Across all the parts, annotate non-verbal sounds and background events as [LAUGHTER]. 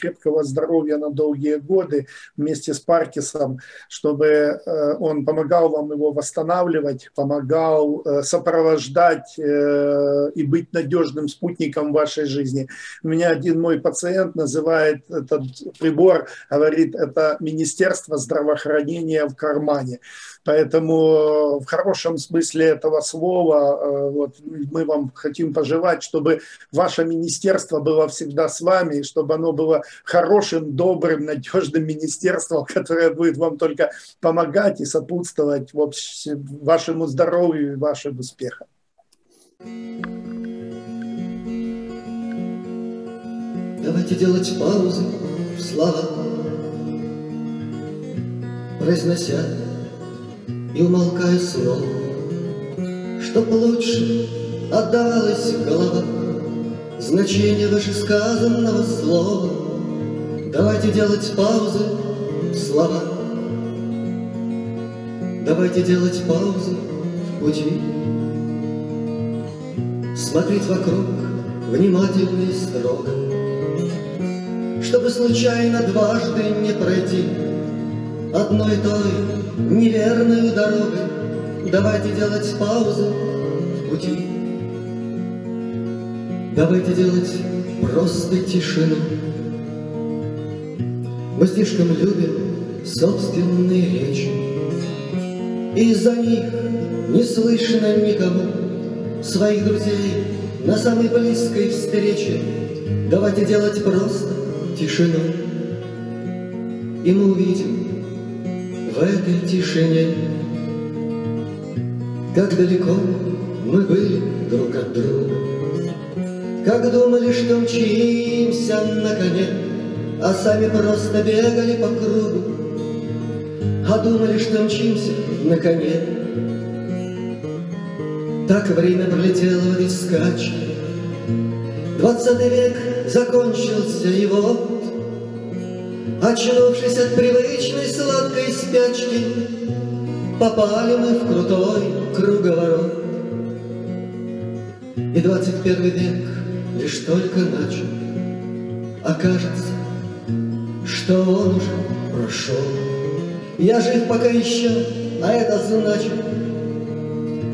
крепкого здоровья на долгие годы вместе с Паркисом, чтобы э, он помогал вам его восстанавливать, помогал э, сопровождать э, и быть надежным спутником в вашей жизни. У меня один мой пациент называет этот прибор, говорит, это Министерство здравоохранения в кармане. Поэтому в хорошем смысле этого слова вот, мы вам хотим пожелать, чтобы ваше министерство было всегда с вами, и чтобы оно было хорошим, добрым, надежным министерством, которое будет вам только помогать и сопутствовать в общем, вашему здоровью и вашим успехам. Давайте делать паузы в словах, произнося и умолкая снова, чтоб лучше отдавалась голова значение вышесказанного слова. Давайте делать паузы в словах. Давайте делать паузы в пути. Смотреть вокруг внимательно и строго, Чтобы случайно дважды не пройти Одной той неверной дорогой. Давайте делать паузы в пути. Давайте делать просто тишину. Мы слишком любим собственные речи, И из-за них не слышно никому Своих друзей на самой близкой встрече. Давайте делать просто тишину, И мы увидим в этой тишине, Как далеко мы были друг от друга. Как думали, что мчимся на коне, А сами просто бегали по кругу. А думали, что мчимся на коне. Так время пролетело в этой. Двадцатый век закончился, и вот, Очнувшись от привычной сладкой спячки, Попали мы в крутой круговорот. И двадцать первый век лишь только начал, А кажется, что он уже прошел. Я жив пока еще, а это значит,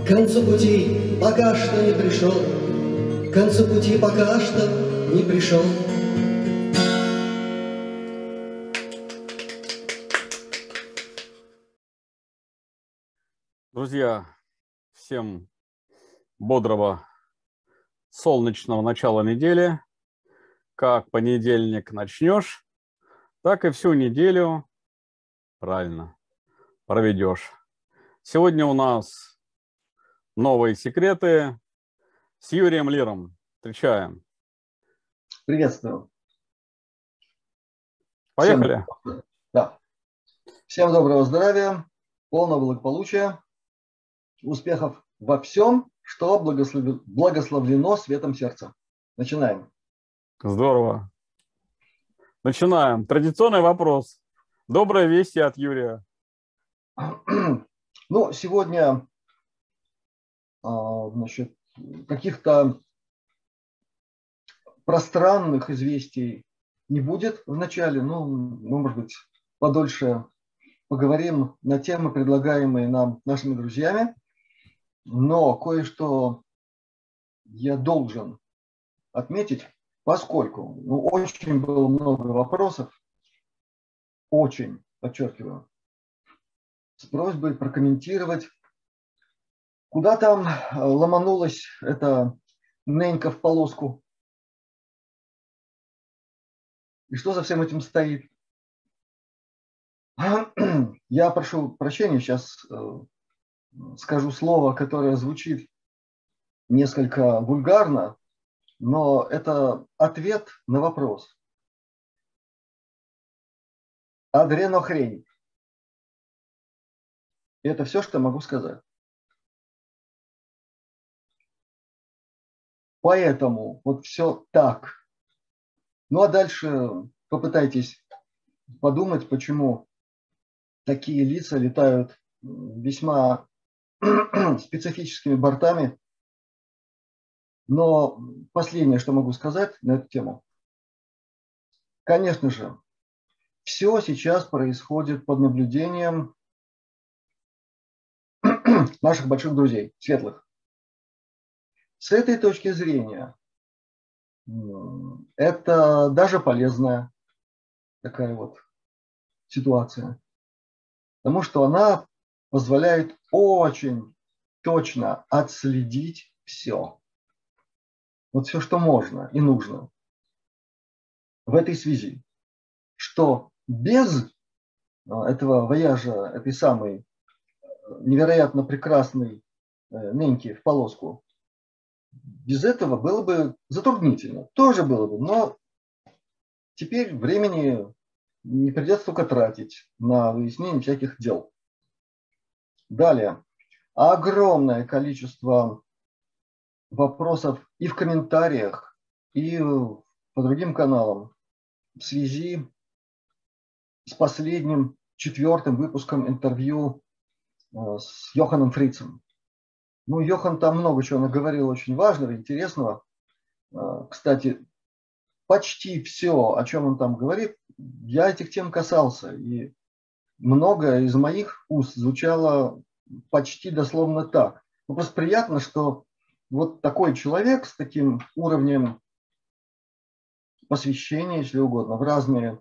К концу пути пока что не пришел, К концу пути пока что не пришел. Друзья, всем бодрого солнечного начала недели. Как понедельник начнешь, так и всю неделю правильно проведешь. Сегодня у нас новые секреты с Юрием Лиром. Встречаем. Приветствую. Поехали. Всем, да. Всем доброго здравия, полного благополучия, успехов во всем, что благословлено светом сердца. Начинаем. Здорово. Начинаем. Традиционный вопрос. Добрая весть от Юрия. [CLEARS THROAT] Ну, сегодня а, значит, каких-то пространных известий не будет в начале. Ну, мы, может быть, подольше поговорим на темы, предлагаемые нам нашими друзьями. Но кое-что я должен отметить, поскольку ну, очень было много вопросов, очень, подчеркиваю, с просьбой прокомментировать, куда там э, ломанулась эта Ненька в полоску, и что за всем этим стоит. Я прошу прощения, сейчас э, скажу слово, которое звучит несколько вульгарно, но это ответ на вопрос. Адренохрень. И это все, что могу сказать. Поэтому вот все так. Ну а дальше попытайтесь подумать, почему такие лица летают весьма [CLEARS THROAT] специфическими бортами. Но последнее, что могу сказать на эту тему. Конечно же, все сейчас происходит под наблюдением [CLEARS THROAT] наших больших друзей, светлых. С этой точки зрения это даже полезная такая вот ситуация. Потому что она позволяет очень точно отследить все. Вот все, что можно и нужно в этой связи. Что без а, этого вояжа, этой самой э, невероятно прекрасной э, неньки в полоску, без этого было бы затруднительно. Тоже было бы, но теперь времени не придется только тратить на выяснение всяких дел. Далее. Огромное количество вопросов и в комментариях, и по другим каналам в связи с последним четвертым выпуском интервью э, с Йоханом Фрицем. Ну, Йохан там много чего наговорил очень важного, интересного. Э, кстати, почти все, о чем он там говорит, я этих тем касался. И многое из моих уст звучало почти дословно так. Ну, просто приятно, что вот такой человек с таким уровнем посвящения, если угодно, в разные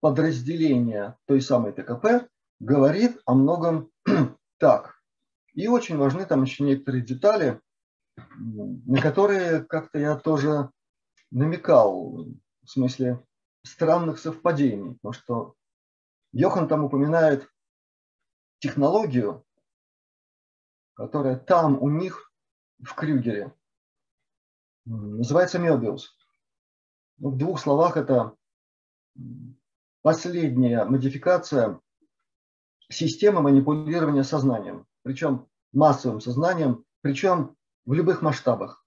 подразделения той самой ТКП, говорит о многом [CLEARS THROAT] так. И очень важны там еще некоторые детали, на которые как-то я тоже намекал, в смысле странных совпадений, потому что Йохан там упоминает технологию, которая там у них в Крюгере называется Мебиус. Ну, в двух словах это последняя модификация системы манипулирования сознанием, причем массовым сознанием, причем в любых масштабах.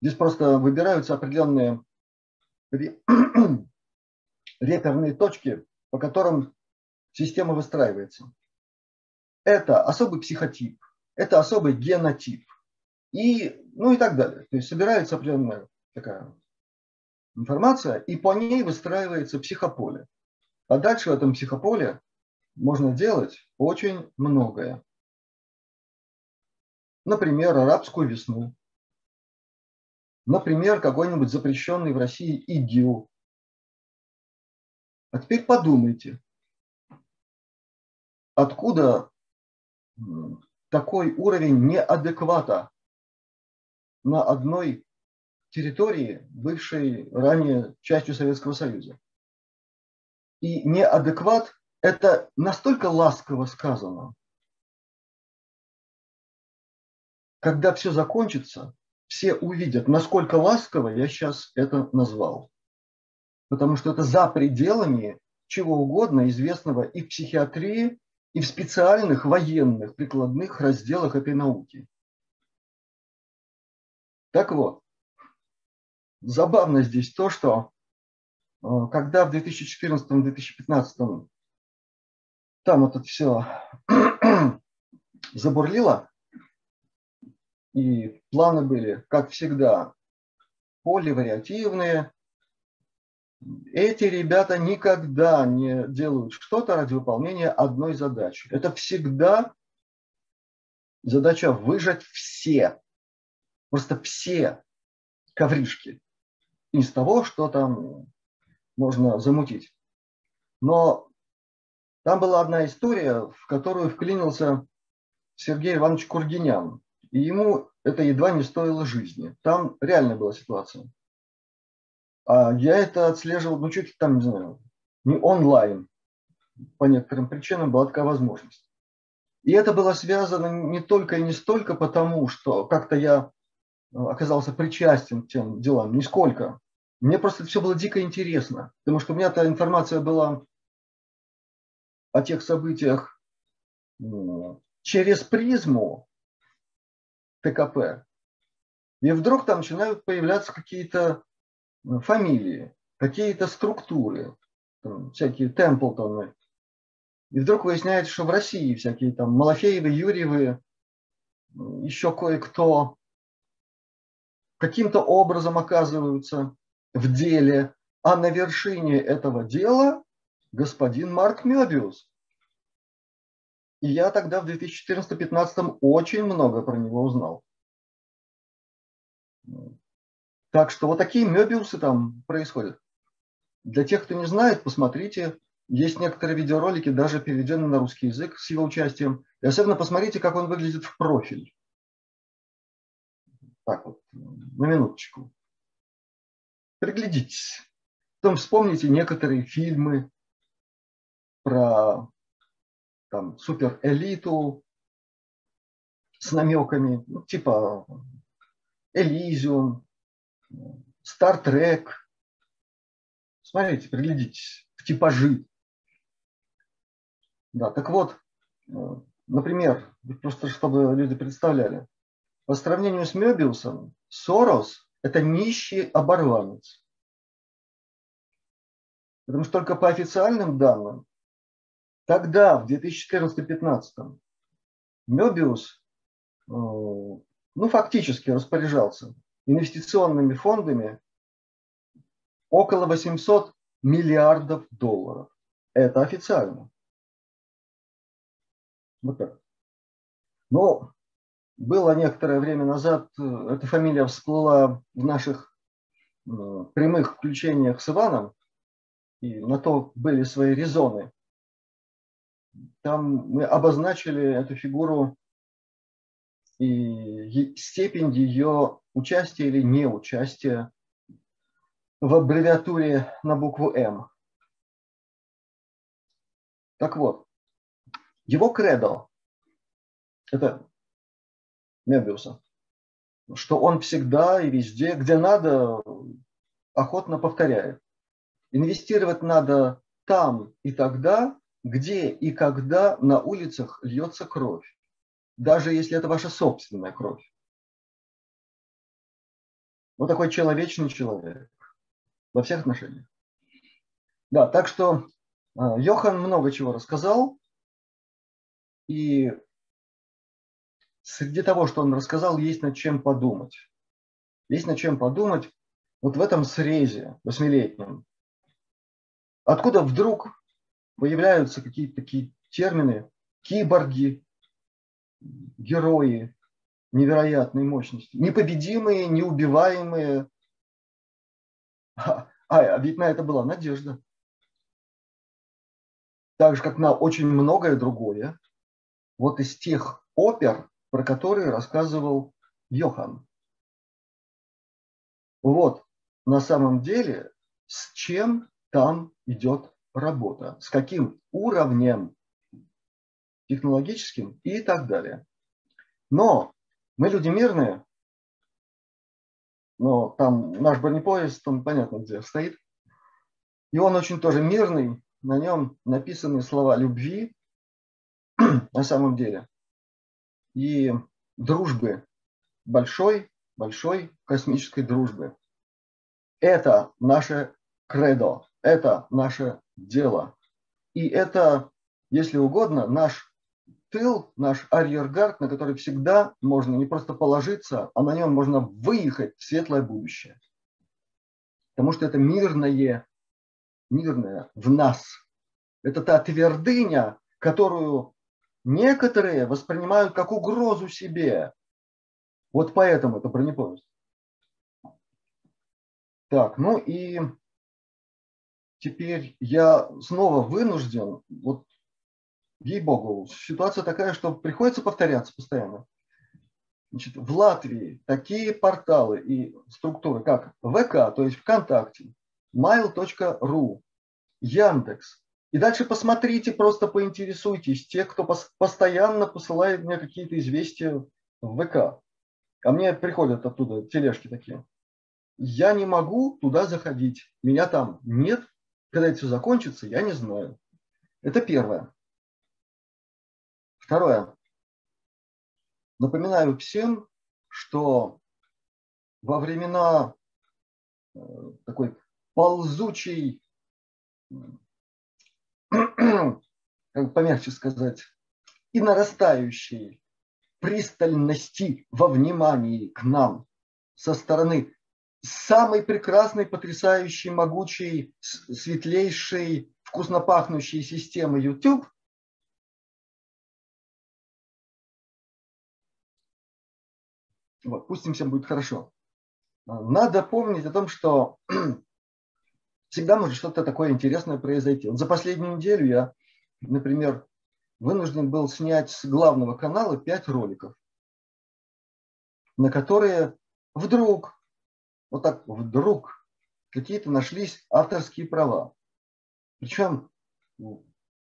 Здесь просто выбираются определенные [CLEARS THROAT] реперные точки, по которым система выстраивается. Это особый психотип, это особый генотип и, ну и так далее. То есть собирается определенная такая информация, и по ней выстраивается психополе. А дальше в этом психополе можно делать очень многое. Например, арабскую весну. Например, какой-нибудь запрещенный в России ИГИЛ. А теперь подумайте, откуда такой уровень неадеквата на одной территории, бывшей ранее частью Советского Союза. И неадекват – это настолько ласково сказано. Когда все закончится, все увидят, насколько ласково я сейчас это назвал. Потому что это за пределами чего угодно известного и в психиатрии, и в специальных военных прикладных разделах этой науки. Так вот, забавно здесь то, что э, когда в 2014-2015 там это все [CLEARS THROAT] забурлило, и планы были, как всегда, поливариативные, эти ребята никогда не делают что-то ради выполнения одной задачи. Это всегда задача выжать все, просто все ковришки из того, что там можно замутить. Но там была одна история, в которую вклинился Сергей Иванович Кургинян. И ему это едва не стоило жизни. Там реально была ситуация. А я это отслеживал, ну, чуть там, не знаю, не онлайн. По некоторым причинам была такая возможность. И это было связано не только и не столько потому, что как-то я оказался причастен к тем делам, нисколько. Мне просто все было дико интересно, потому что у меня эта информация была о тех событиях через призму ТКП. И вдруг там начинают появляться какие-то фамилии, какие-то структуры, там, всякие Темплтоны. И вдруг выясняется, что в России всякие там Малафеевы, Юрьевы, еще кое-кто каким-то образом оказываются в деле А на вершине этого дела господин Марк Мебиус. И я тогда в 2014-2015 очень много про него узнал. Так что вот такие Мебиусы там происходят. Для тех, кто не знает, посмотрите. Есть некоторые видеоролики, даже переведенные на русский язык с его участием. И особенно посмотрите, как он выглядит в профиль. Так вот, на минуточку. Приглядитесь. Потом вспомните некоторые фильмы про там, суперэлиту с намеками, ну, типа Элизиум, Стартрек. Смотрите, приглядитесь в типажи. Да, так вот, э, например, просто чтобы люди представляли, по сравнению с Мебиусом, Сорос – это нищий оборванец. Потому что только по официальным данным, тогда, в 2014-2015, Мебиус, э, ну, фактически распоряжался инвестиционными фондами около 800 миллиардов долларов. Это официально. Вот так. Но было некоторое время назад, э, эта фамилия всплыла в наших э, прямых включениях с Иваном, и на то были свои резоны. Там мы обозначили эту фигуру и степень ее участия или неучастия в аббревиатуре на букву М. Так вот, его кредо, это Мебиуса, что он всегда и везде, где надо, охотно повторяет. Инвестировать надо там и тогда, где и когда на улицах льется кровь, даже если это ваша собственная кровь. Вот такой человечный человек во всех отношениях. Да, так что а, Йохан много чего рассказал, и среди того, что он рассказал, есть над чем подумать. Есть над чем подумать вот в этом срезе восьмилетнем. Откуда вдруг появляются какие-то такие термины, киборги, герои невероятной мощности, непобедимые, неубиваемые. А, а ведь на это была надежда. Так же, как на очень многое другое. Вот из тех опер, про которые рассказывал Йохан. Вот на самом деле с чем там идет работа, с каким уровнем технологическим и так далее. Но мы люди мирные, но там наш бронепоезд, он понятно где стоит, и он очень тоже мирный, на нем написаны слова любви [CLEARS THROAT] на самом деле и дружбы, большой, большой космической дружбы. Это наше кредо, это наше дело. И это, если угодно, наш тыл, наш арьергард, на который всегда можно не просто положиться, а на нем можно выехать в светлое будущее. Потому что это мирное, мирное в нас. Это та твердыня, которую Некоторые воспринимают как угрозу себе. Вот поэтому это бронепоезд. Так, ну и теперь я снова вынужден, вот ей-богу, ситуация такая, что приходится повторяться постоянно. Значит, в Латвии такие порталы и структуры, как ВК, то есть ВКонтакте, mail.ru, Яндекс, и дальше посмотрите, просто поинтересуйтесь, те, кто постоянно посылает мне какие-то известия в ВК. Ко мне приходят оттуда тележки такие. Я не могу туда заходить. Меня там нет. Когда это все закончится, я не знаю. Это первое. Второе. Напоминаю всем, что во времена э, такой ползучей [CLEARS THROAT] как помягче сказать, и нарастающей пристальности во внимании к нам со стороны самой прекрасной, потрясающей, могучей, светлейшей, вкусно пахнущей системы YouTube Вот, пусть им всем будет хорошо. Надо помнить о том, что всегда может что-то такое интересное произойти. Вот за последнюю неделю я, например, вынужден был снять с главного канала 5 роликов, на которые вдруг, вот так вдруг, какие-то нашлись авторские права. Причем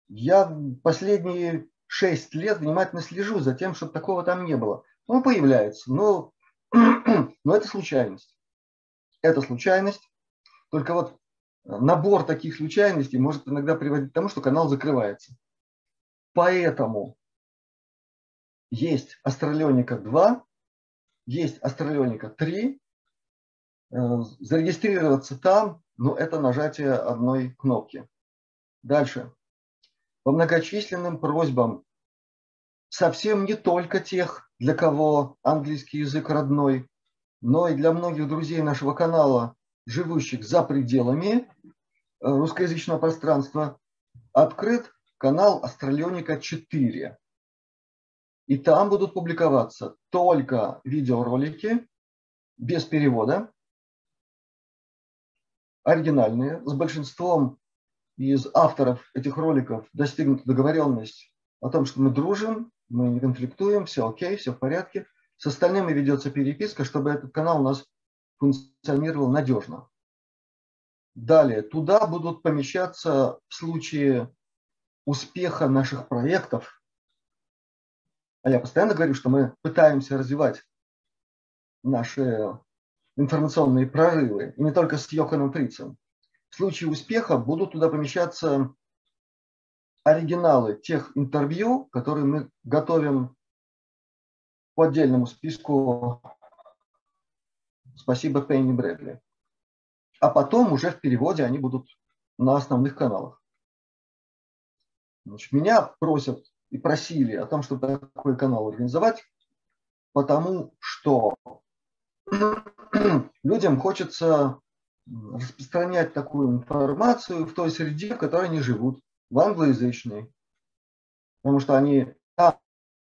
я последние 6 лет внимательно слежу за тем, чтобы такого там не было. Он появляется, но, [CLEARS THROAT] но это случайность. Это случайность. Только вот набор таких случайностей может иногда приводить к тому, что канал закрывается. Поэтому есть Астралионика 2, есть Астралионика 3. Э, зарегистрироваться там, ну, это нажатие одной кнопки. Дальше. По многочисленным просьбам совсем не только тех, для кого английский язык родной, но и для многих друзей нашего канала, живущих за пределами э, русскоязычного пространства, открыт канал Астралионика 4. И там будут публиковаться только видеоролики без перевода, оригинальные. С большинством из авторов этих роликов достигнута договоренность о том, что мы дружим, мы не конфликтуем, все окей, все в порядке. С остальными ведется переписка, чтобы этот канал у нас функционировал надежно. Далее, туда будут помещаться в случае успеха наших проектов. А я постоянно говорю, что мы пытаемся развивать наши информационные прорывы, и не только с Йоханом Фрицем. В случае успеха будут туда помещаться оригиналы тех интервью, которые мы готовим по отдельному списку «Спасибо Пенни Брэдли». А потом уже в переводе они будут на основных каналах. Значит, меня просят и просили о том, чтобы такой канал организовать, потому что [CLEARS THROAT] людям хочется распространять такую информацию в той среде, в которой они живут в англоязычный. Потому что они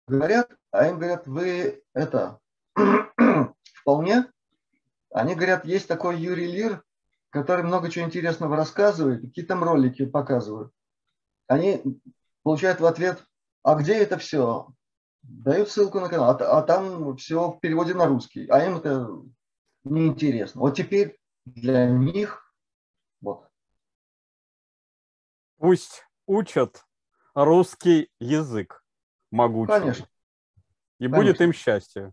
говорят, а им говорят, вы это [CLEARS THROAT] вполне. Они говорят, есть такой Юрий Лир, который много чего интересного рассказывает, какие там ролики показывают. Они получают в ответ, а где это все? Дают ссылку на канал, а, а там все в переводе на русский, а им это неинтересно. Вот теперь для них вот. Пусть учат русский язык могучий. Конечно. И Конечно. будет им счастье.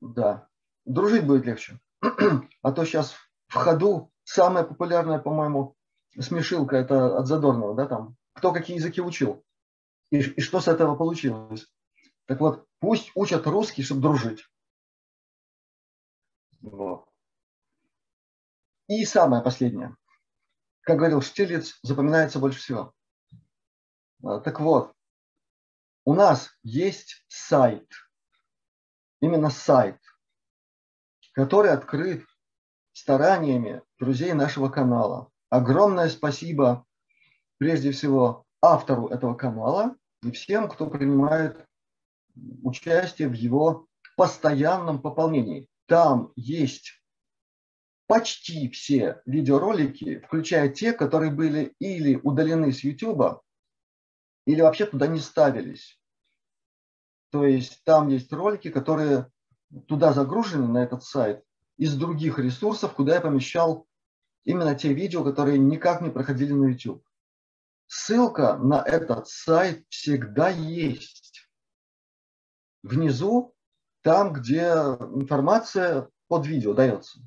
Да. Дружить будет легче. [CLEARS THROAT] А то сейчас в ходу самая популярная, по-моему, смешилка это от Задорнова, да, там. Кто какие языки учил. И, и что с этого получилось. Так вот, пусть учат русский, чтобы дружить. Вот. И самое последнее как говорил Штирлиц, запоминается больше всего. А, так вот, у нас есть сайт, именно сайт, который открыт стараниями друзей нашего канала. Огромное спасибо прежде всего автору этого канала и всем, кто принимает участие в его постоянном пополнении. Там есть почти все видеоролики, включая те, которые были или удалены с YouTube, или вообще туда не ставились. То есть там есть ролики, которые туда загружены на этот сайт из других ресурсов, куда я помещал именно те видео, которые никак не проходили на YouTube. Ссылка на этот сайт всегда есть. Внизу, там, где информация под видео дается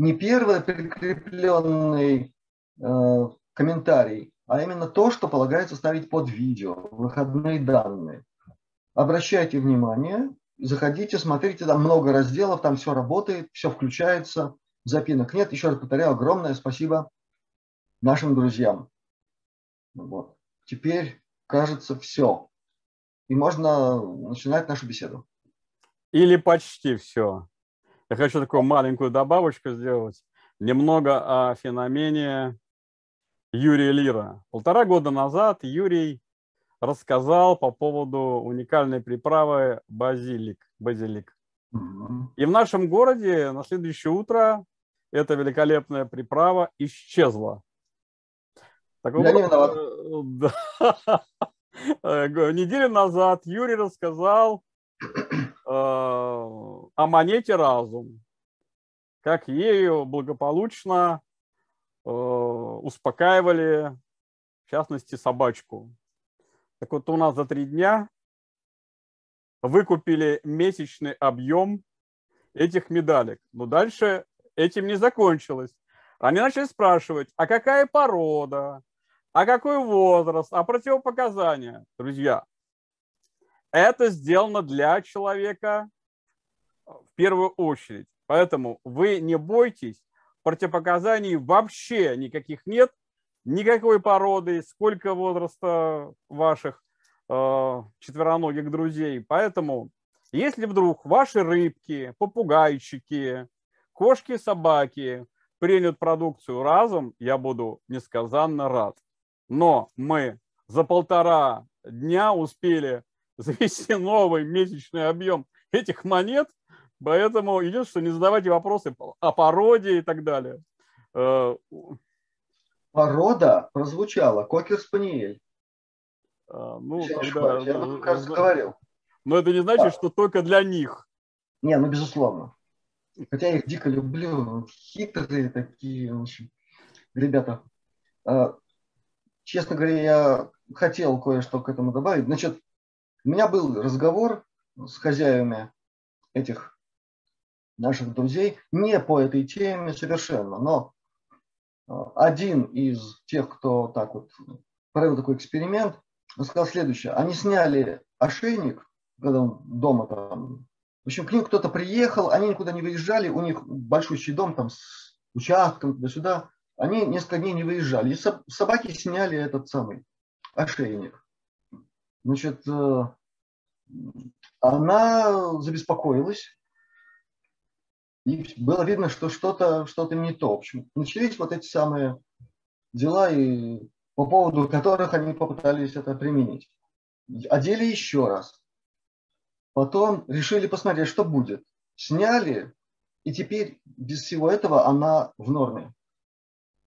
не первый прикрепленный э, комментарий, а именно то, что полагается ставить под видео, выходные данные. Обращайте внимание, заходите, смотрите, там много разделов, там все работает, все включается, запинок нет. Еще раз повторяю, огромное спасибо нашим друзьям. Вот. Теперь, кажется, все. И можно начинать нашу беседу. Или почти все. Я хочу такую маленькую добавочку сделать. Немного о феномене Юрия Лира. Полтора года назад Юрий рассказал по поводу уникальной приправы базилик. базилик. И в нашем городе на следующее утро эта великолепная приправа исчезла. Так Я вот, не виноват. [LAUGHS] Да. Э, неделю назад Юрий рассказал э, о монете разум, как ею благополучно э, успокаивали, в частности, собачку. Так вот, у нас за три дня выкупили месячный объем этих медалек. Но дальше этим не закончилось. Они начали спрашивать, а какая порода, а какой возраст, а противопоказания. Друзья, это сделано для человека в первую очередь. Поэтому вы не бойтесь, противопоказаний вообще никаких нет, никакой породы, сколько возраста ваших э, четвероногих друзей. Поэтому, если вдруг ваши рыбки, попугайчики, кошки, собаки принят продукцию разом, я буду несказанно рад. Но мы за полтора дня успели завести новый месячный объем этих монет, поэтому единственное, не задавайте вопросы о породе и так далее. Порода прозвучала, кокер-спаниель. А, ну, тогда, я, ну, кажется, говорил. Но это не значит, а. что только для них. Не, ну, безусловно. Хотя я их дико люблю. Хитрые такие, в общем, ребята. А, честно говоря, я хотел кое-что к этому добавить. Значит, у меня был разговор с хозяевами этих наших друзей не по этой теме совершенно, но один из тех, кто так вот провел такой эксперимент, он сказал следующее. Они сняли ошейник, когда он дома там. В общем, к ним кто-то приехал, они никуда не выезжали, у них большущий дом там с участком туда-сюда. Они несколько дней не выезжали. И собаки сняли этот самый ошейник. Значит, э, она забеспокоилась, и было видно, что что-то что не то. В общем, начались вот эти самые дела, и по поводу которых они попытались это применить. Одели еще раз. Потом решили посмотреть, что будет. Сняли, и теперь без всего этого она в норме.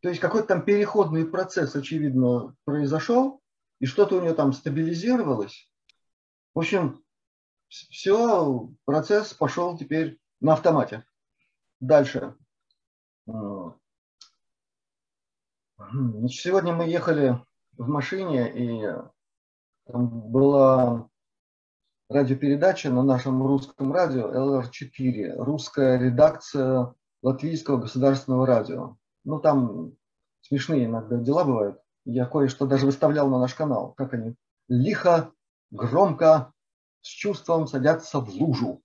То есть какой-то там переходный процесс, очевидно, произошел, и что-то у нее там стабилизировалось. В общем, все, процесс пошел теперь на автомате. Дальше. Значит, сегодня мы ехали в машине, и там была радиопередача на нашем русском радио ЛР4, русская редакция Латвийского государственного радио. Ну, там смешные иногда дела бывают. Я кое-что даже выставлял на наш канал, как они лихо, громко, с чувством садятся в лужу.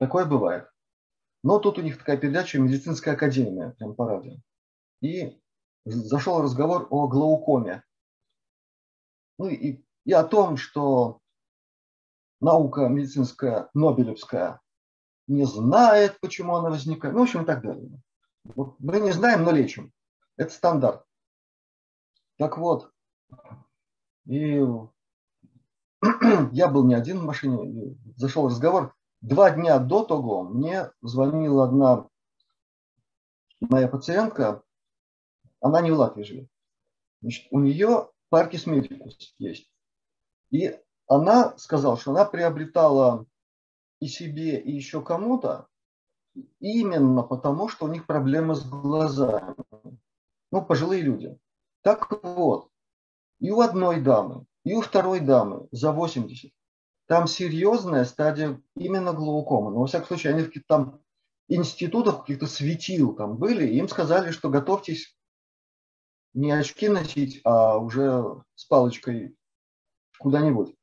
Такое бывает. Но тут у них такая передача «Медицинская академия», прям по радио. И зашел разговор о глаукоме. Ну и, и о том, что наука медицинская, Нобелевская, не знает, почему она возникает. Ну, в общем, и так далее. Вот мы не знаем, но лечим. Это стандарт. Так вот, и [CLEARS THROAT] я был не один в машине, зашел разговор, Два дня до того мне звонила одна моя пациентка, она не в Латвии живет. Значит, у нее паркис медикус есть. И она сказала, что она приобретала и себе, и еще кому-то именно потому, что у них проблемы с глазами. Ну, пожилые люди. Так вот, и у одной дамы, и у второй дамы за 80 там серьезная стадия именно глаукома. Но, во всяком случае, они в каких-то там институтах, каких-то светил там были, им сказали, что готовьтесь не очки носить, а уже с палочкой куда-нибудь.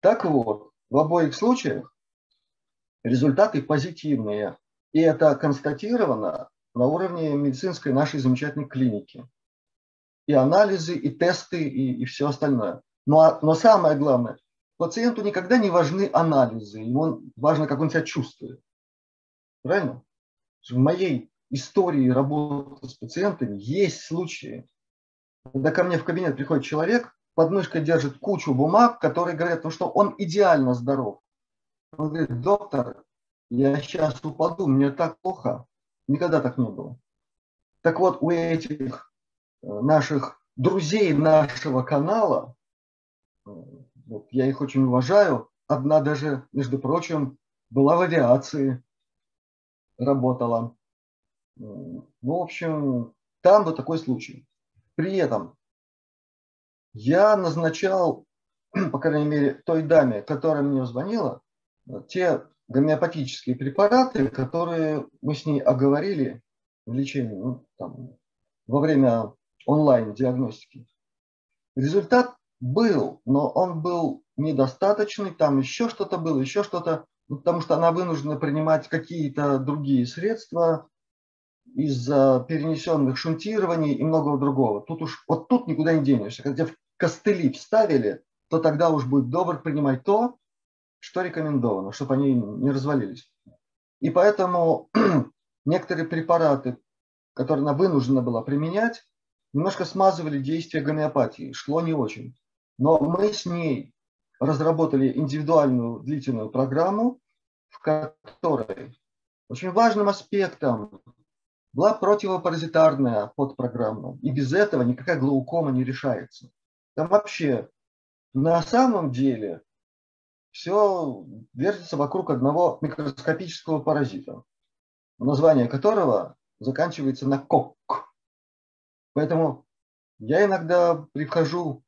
Так вот, в обоих случаях результаты позитивные. И это констатировано на уровне медицинской нашей замечательной клиники. И анализы, и тесты, и, и все остальное. Но, но самое главное, Пациенту никогда не важны анализы, ему важно, как он себя чувствует. Правильно? В моей истории работы с пациентами есть случаи, когда ко мне в кабинет приходит человек, под мышкой держит кучу бумаг, которые говорят, ну, что он идеально здоров. Он говорит, доктор, я сейчас упаду, мне так плохо. Никогда так не было. Так вот, у этих э, наших друзей нашего канала, э, вот, я их очень уважаю, одна даже, между прочим, была в авиации, работала. Ну, в общем, там был такой случай. При этом я назначал, [CLEARS THROAT] по крайней мере, той даме, которая мне звонила, те гомеопатические препараты, которые мы с ней оговорили в лечении ну, там, во время онлайн-диагностики. Результат был, но он был недостаточный, там еще что-то было, еще что-то, ну, потому что она вынуждена принимать какие-то другие средства, из-за перенесенных шунтирований и многого другого. Тут уж вот тут никуда не денешься. Когда в костыли вставили, то тогда уж будет добр принимать то, что рекомендовано, чтобы они не развалились. И поэтому [CLEARS THROAT] некоторые препараты, которые она вынуждена была применять, немножко смазывали действие гомеопатии. Шло не очень. Но мы с ней разработали индивидуальную длительную программу, в которой очень важным аспектом была противопаразитарная подпрограмма. И без этого никакая глаукома не решается. Там вообще на самом деле все вертится вокруг одного микроскопического паразита, название которого заканчивается на кок. Поэтому я иногда прихожу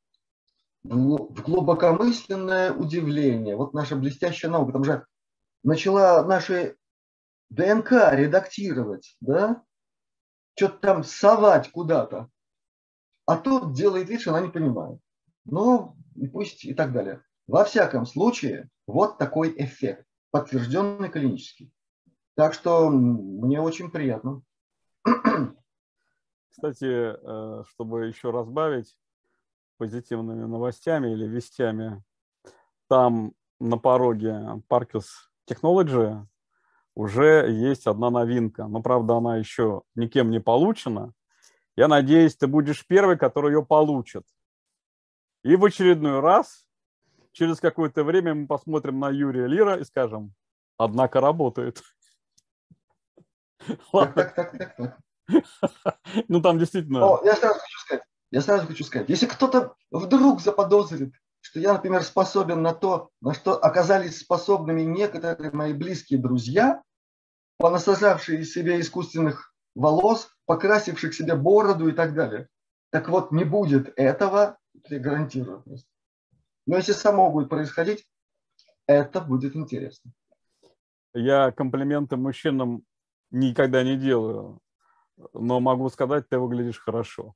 в глубокомысленное удивление. Вот наша блестящая наука, там же начала наши ДНК редактировать, да? что-то там совать куда-то. А тот делает вид, что она не понимает. Ну, и пусть и так далее. Во всяком случае, вот такой эффект, подтвержденный клинически. Так что мне очень приятно. Кстати, э, чтобы еще разбавить позитивными новостями или вестями, там на пороге Parkers Technology уже есть одна новинка. Но, правда, она еще никем не получена. Я надеюсь, ты будешь первый, который ее получит. И в очередной раз, через какое-то время мы посмотрим на Юрия Лира и скажем, однако работает. Так, так, так, так, так. [LAUGHS] Ну, там действительно... О, я сразу я сразу хочу сказать, если кто-то вдруг заподозрит, что я, например, способен на то, на что оказались способными некоторые мои близкие друзья, понасажавшие себе искусственных волос, покрасивших себе бороду и так далее. Так вот, не будет этого, я гарантирую. Но если само будет происходить, это будет интересно. Я комплименты мужчинам никогда не делаю, но могу сказать, ты выглядишь хорошо.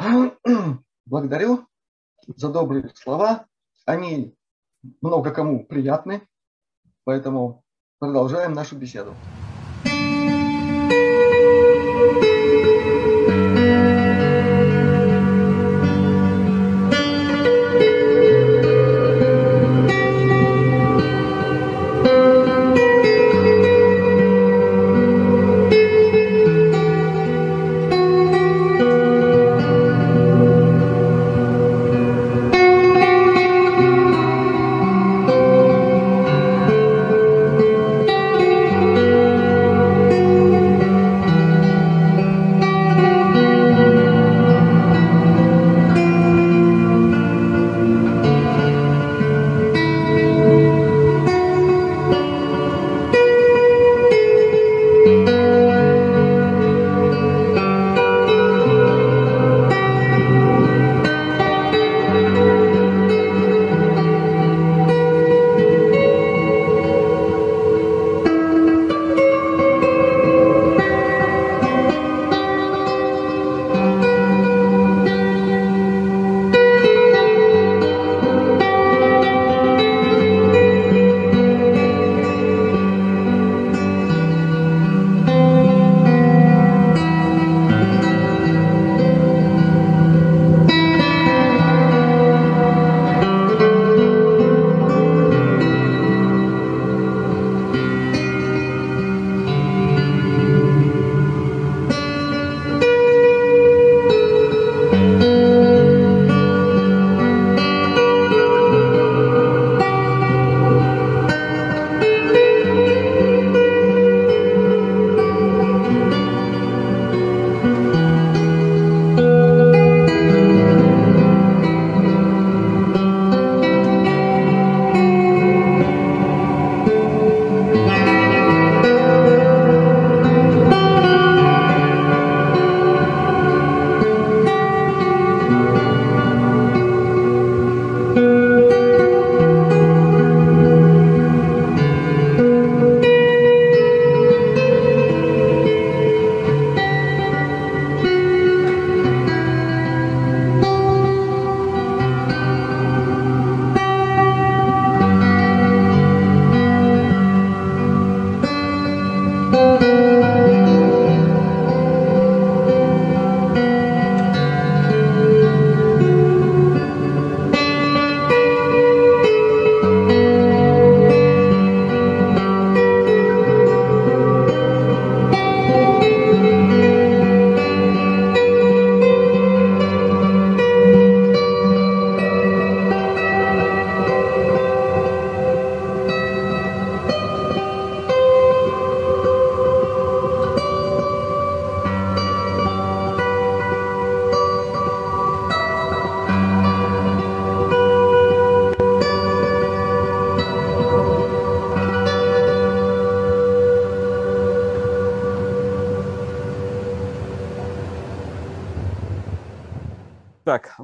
[CLEARS THROAT] Благодарю за добрые слова. Они много кому приятны, поэтому продолжаем нашу беседу.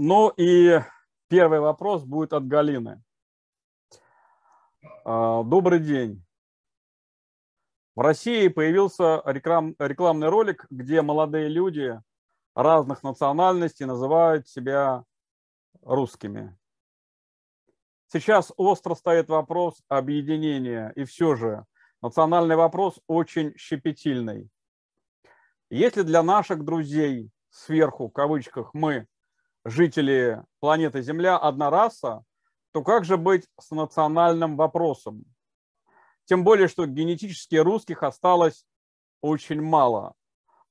Ну и первый вопрос будет от Галины. А, добрый день. В России появился реклам, рекламный ролик, где молодые люди разных национальностей называют себя русскими. Сейчас остро стоит вопрос объединения, и все же национальный вопрос очень щепетильный. Если для наших друзей сверху, в кавычках, мы, жители планеты Земля, одна раса, то как же быть с национальным вопросом? Тем более, что генетически русских осталось очень мало,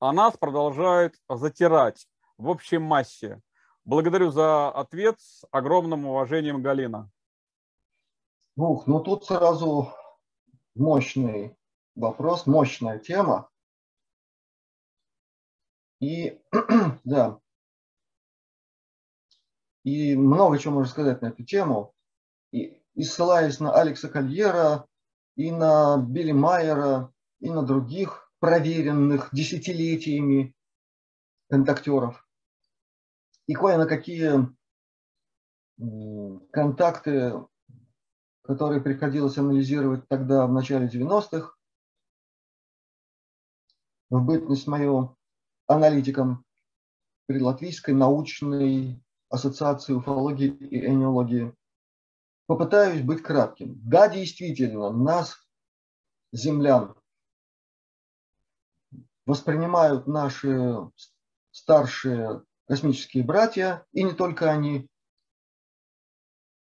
а нас продолжают затирать в общей массе. Благодарю за ответ с огромным уважением, Галина. Ух, ну тут сразу мощный вопрос, мощная тема. И [CLEARS THROAT] да, и много чего можно сказать на эту тему. И, и ссылаясь на Алекса Кольера, и на Билли Майера, и на других проверенных десятилетиями контактеров. И кое на какие контакты, которые приходилось анализировать тогда, в начале 90-х, в бытность мою аналитиком при Латвийской научной ассоциации уфологии и энеологии. Попытаюсь быть кратким. Да, действительно, нас, землян, воспринимают наши старшие космические братья, и не только они,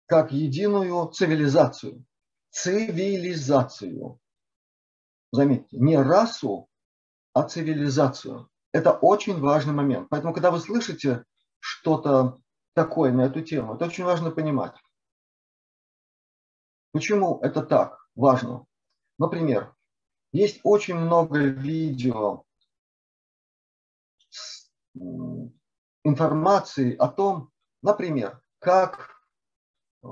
как единую цивилизацию. Цивилизацию. Заметьте, не расу, а цивилизацию. Это очень важный момент. Поэтому, когда вы слышите что-то такое на эту тему, это очень важно понимать. Почему это так важно? Например, есть очень много видео с информацией о том, например, как э,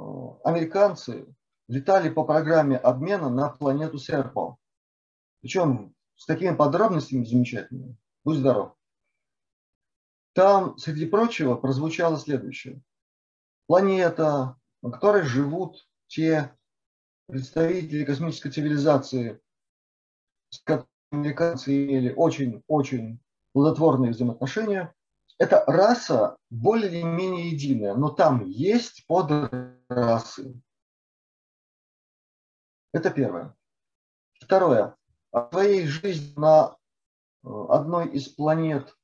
американцы летали по программе обмена на планету Серпо. Причем с такими подробностями замечательными. Будь здоров. Там, среди прочего, прозвучало следующее. Планета, на которой живут те представители космической цивилизации, с которыми американцы имели очень-очень плодотворные взаимоотношения, это раса более или менее единая, но там есть подрасы. Это первое. Второе. О своей жизни на э, одной из планет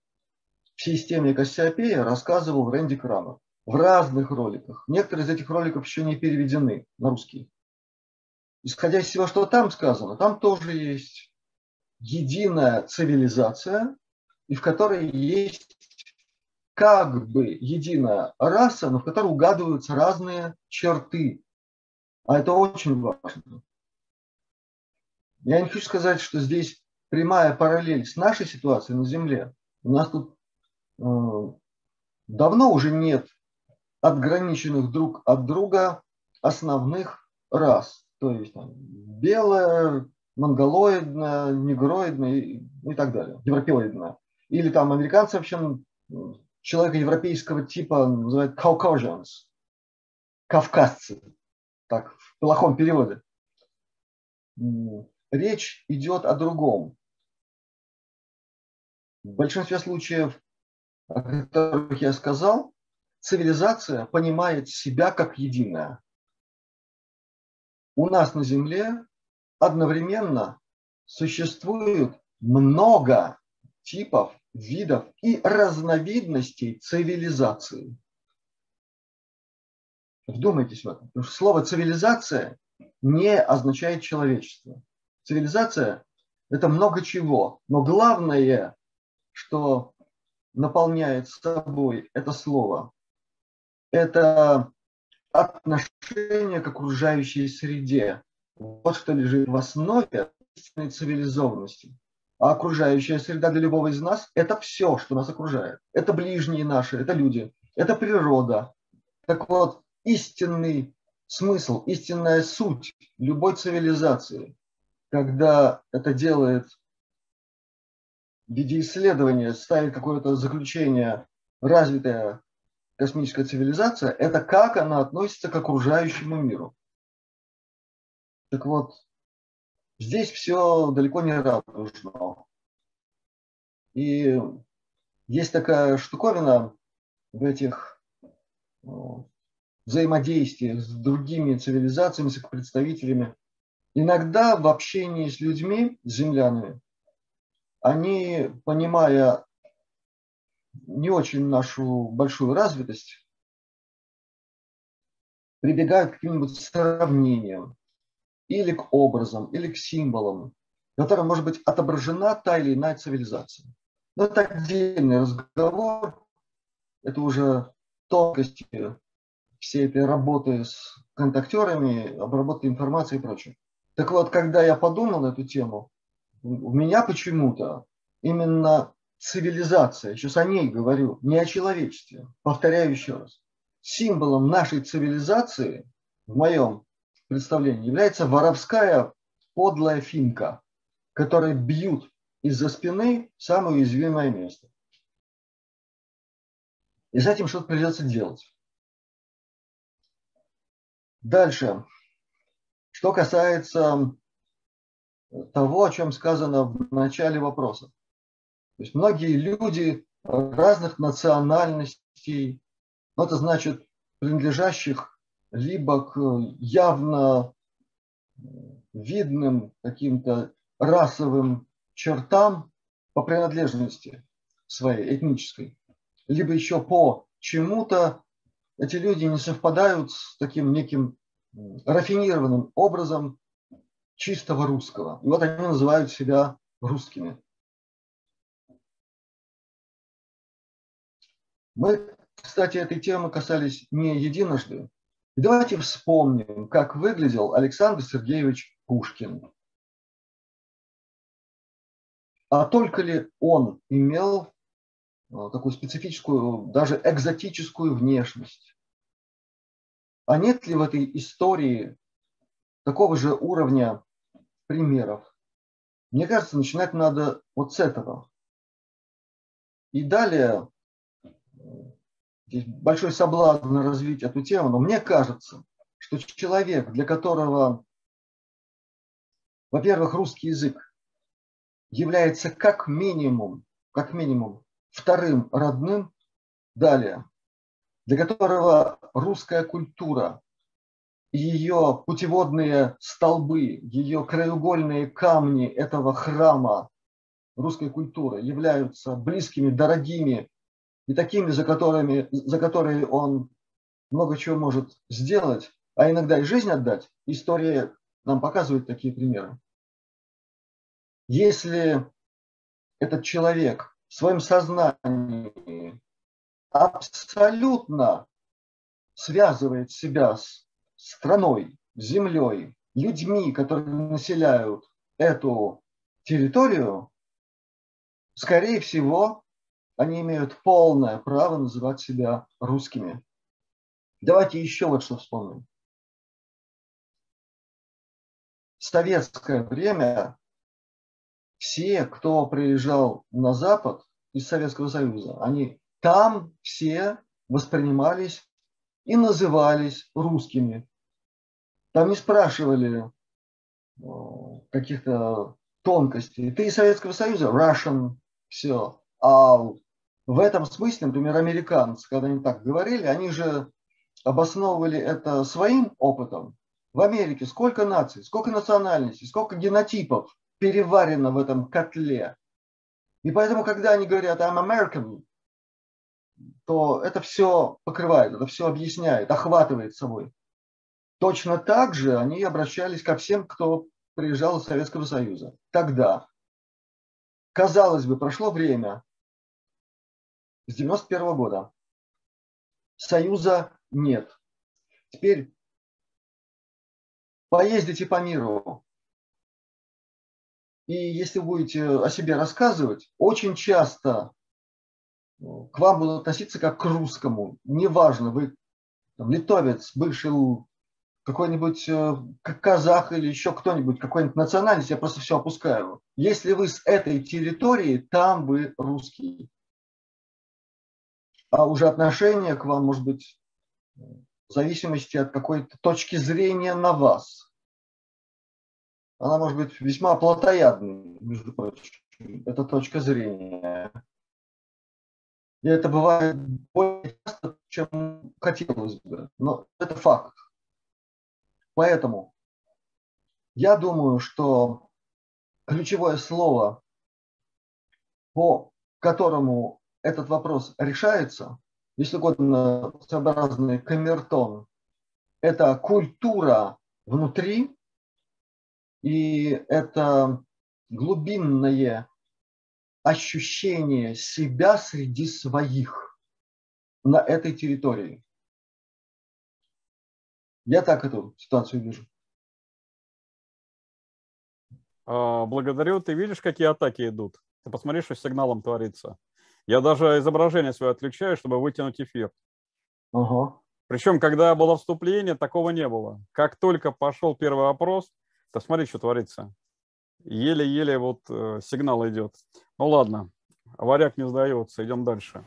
в системе Кассиопея рассказывал Рэнди Крамер в разных роликах. Некоторые из этих роликов еще не переведены на русский. Исходя из всего, что там сказано, там тоже есть единая цивилизация, и в которой есть как бы единая раса, но в которой угадываются разные черты. А это очень важно. Я не хочу сказать, что здесь прямая параллель с нашей ситуацией на Земле. У нас тут давно уже нет отграниченных друг от друга основных рас. То есть там, белая, монголоидная, негроидная и, и так далее, европеоидная. Или там американцы вообще человека европейского типа называют Caucasians, кавказцы, так в плохом переводе. Речь идет о другом. В большинстве случаев о которых я сказал, цивилизация понимает себя как единое. У нас на Земле одновременно существует много типов, видов и разновидностей цивилизации. Вдумайтесь в это. Слово цивилизация не означает человечество. Цивилизация – это много чего. Но главное, что наполняет собой это слово, это отношение к окружающей среде. Вот что лежит в основе цивилизованности. А окружающая среда для любого из нас – это все, что нас окружает. Это ближние наши, это люди, это природа. Так вот, истинный смысл, истинная суть любой цивилизации, когда это делает в виде исследования ставить какое-то заключение развитая космическая цивилизация, это как она относится к окружающему миру. Так вот, здесь все далеко не радужно. И есть такая штуковина в этих взаимодействиях с другими цивилизациями, с их представителями. Иногда в общении с людьми, с землянами, они, понимая не очень нашу большую развитость, прибегают к каким-нибудь сравнениям или к образам, или к символам, в котором может быть отображена та или иная цивилизация. Но это отдельный разговор, это уже тонкости всей этой работы с контактерами, обработки информации и прочее. Так вот, когда я подумал на эту тему, у меня почему-то именно цивилизация, сейчас о ней говорю, не о человечестве, повторяю еще раз, символом нашей цивилизации в моем представлении является воровская подлая финка, которая бьют из-за спины самое уязвимое место. И с этим что-то придется делать. Дальше. Что касается того, о чем сказано в начале вопроса. То есть многие люди разных национальностей, ну, это значит принадлежащих либо к явно видным каким-то расовым чертам по принадлежности своей этнической, либо еще по чему-то эти люди не совпадают с таким неким рафинированным образом чистого русского. И вот они называют себя русскими. Мы, кстати, этой темы касались не единожды. давайте вспомним, как выглядел Александр Сергеевич Пушкин. А только ли он имел Э, такую специфическую, даже экзотическую внешность. А нет ли в этой истории такого же уровня примеров? Мне кажется, начинать надо вот с этого. И далее, здесь большой соблазн развить эту тему, но мне кажется, что человек, для которого, во-первых, русский язык является как минимум, как минимум вторым родным. Далее, для которого русская культура ее путеводные столбы, ее краеугольные камни этого храма русской культуры являются близкими, дорогими и такими, за, которыми, за которые он много чего может сделать, а иногда и жизнь отдать. История нам показывает такие примеры. Если этот человек в своем сознании абсолютно связывает себя с страной, землей, людьми, которые населяют эту территорию, скорее всего, они имеют полное право называть себя русскими. Давайте еще вот что вспомним. В советское время все, кто приезжал на Запад из Советского Союза, они там все воспринимались и назывались русскими. Там не спрашивали э, каких-то тонкостей. Ты из Советского Союза? Russian. Все. А в этом смысле, например, американцы, когда они так говорили, они же обосновывали это своим опытом. В Америке сколько наций, сколько национальностей, сколько генотипов переварено в этом котле. И поэтому, когда они говорят I'm American, то это все покрывает, это все объясняет, охватывает собой. Точно так же они обращались ко всем, кто приезжал из Советского Союза. Тогда, казалось бы, прошло время, с 91 года, Союза нет. Теперь поездите по миру, и если будете о себе рассказывать, очень часто э, к вам будут относиться как к русскому. Неважно, вы там, литовец, бывший какой-нибудь э, казах или еще кто-нибудь, какой-нибудь национальность, я просто все опускаю. Если вы с этой территории, там вы русский. а уже отношение к вам может быть в зависимости от какой-то точки зрения на вас. Она может быть весьма плотоядной, между прочим. Это точка зрения. И это бывает более часто, чем хотелось бы. Но это факт. Поэтому я думаю, что ключевое слово, по которому этот вопрос решается, если угодно, сообразный камертон, это культура внутри, и это глубинное ощущение себя среди своих на этой территории. Я так эту ситуацию вижу. А, благодарю. Ты видишь, какие атаки идут? Ты посмотри, что с сигналом творится. Я даже изображение свое отключаю, чтобы вытянуть эфир. Ага. Причем, когда было вступление, такого не было. Как только пошел первый вопрос, то смотри, что творится. Еле-еле вот э, сигнал идет. Ну ладно, варяг не сдается, идем дальше.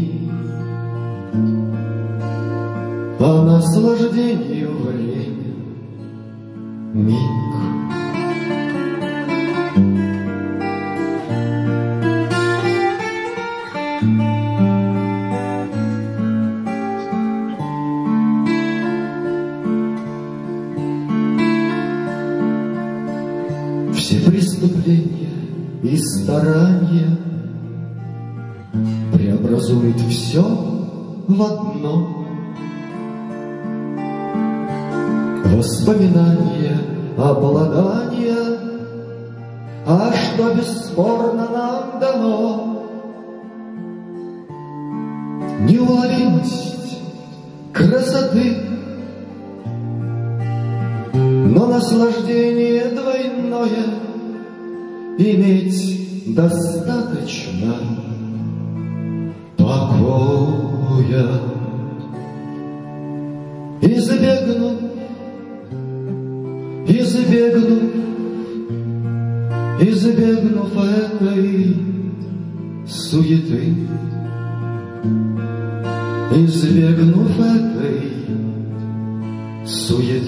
Миг. По наслаждению время миг. Воспоминания, обладания, А что бесспорно нам дано, Неуловимость красоты, Но наслаждение двойное Иметь достаточно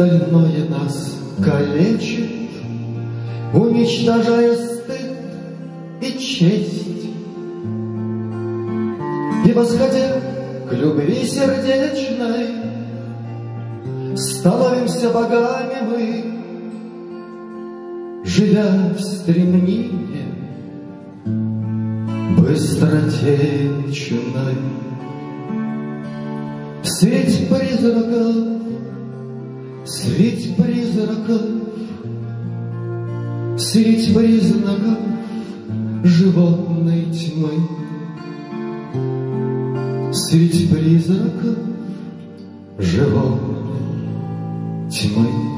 остальное нас калечит, уничтожая стыд и честь. И восходя к любви сердечной, становимся богами мы, живя в стремлении быстротечной. Средь призраков, средь призраков, Средь признаков животной тьмы, Средь призраков, живот тьмы.